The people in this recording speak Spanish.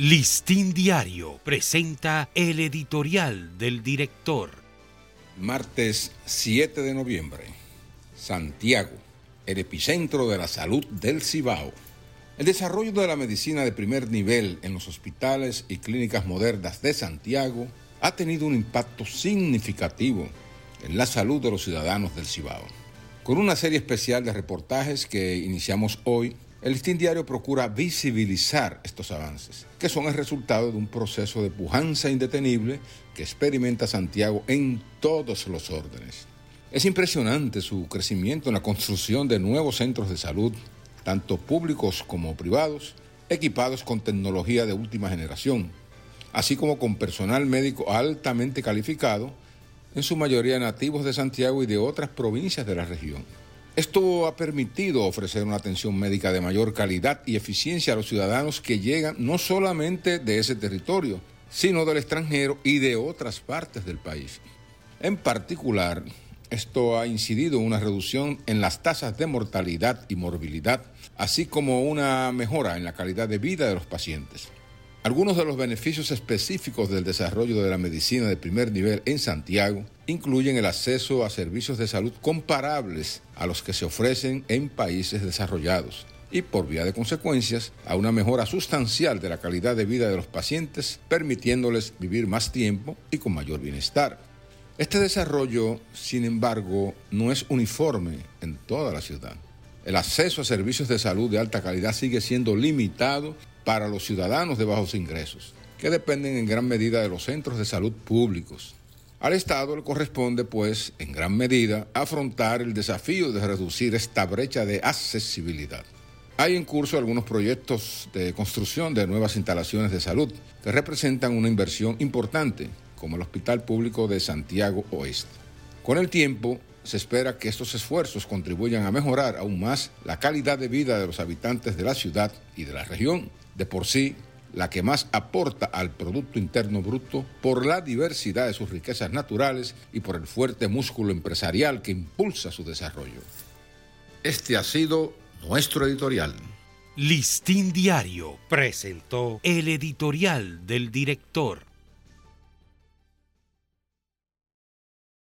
Listín Diario presenta el editorial del director. Martes 7 de noviembre. Santiago, el epicentro de la salud del Cibao. El desarrollo de la medicina de primer nivel en los hospitales y clínicas modernas de Santiago ha tenido un impacto significativo en la salud de los ciudadanos del Cibao. Con una serie especial de reportajes que iniciamos hoy, el Listín Diario procura visibilizar estos avances, que son el resultado de un proceso de pujanza indetenible que experimenta Santiago en todos los órdenes. Es impresionante su crecimiento en la construcción de nuevos centros de salud, tanto públicos como privados, equipados con tecnología de última generación, así como con personal médico altamente calificado, en su mayoría nativos de Santiago y de otras provincias de la región. Esto ha permitido ofrecer una atención médica de mayor calidad y eficiencia a los ciudadanos que llegan no solamente de ese territorio, sino del extranjero y de otras partes del país. En particular, esto ha incidido en una reducción en las tasas de mortalidad y morbilidad, así como una mejora en la calidad de vida de los pacientes. Algunos de los beneficios específicos del desarrollo de la medicina de primer nivel en Santiago incluyen el acceso a servicios de salud comparables a los que se ofrecen en países desarrollados y por vía de consecuencias a una mejora sustancial de la calidad de vida de los pacientes, permitiéndoles vivir más tiempo y con mayor bienestar. Este desarrollo, sin embargo, no es uniforme en toda la ciudad. El acceso a servicios de salud de alta calidad sigue siendo limitado para los ciudadanos de bajos ingresos, que dependen en gran medida de los centros de salud públicos. Al Estado le corresponde, pues, en gran medida, afrontar el desafío de reducir esta brecha de accesibilidad. Hay en curso algunos proyectos de construcción de nuevas instalaciones de salud que representan una inversión importante, como el Hospital Público de Santiago Oeste. Con el tiempo, se espera que estos esfuerzos contribuyan a mejorar aún más la calidad de vida de los habitantes de la ciudad y de la región de por sí la que más aporta al Producto Interno Bruto por la diversidad de sus riquezas naturales y por el fuerte músculo empresarial que impulsa su desarrollo. Este ha sido nuestro editorial. Listín Diario presentó el editorial del director.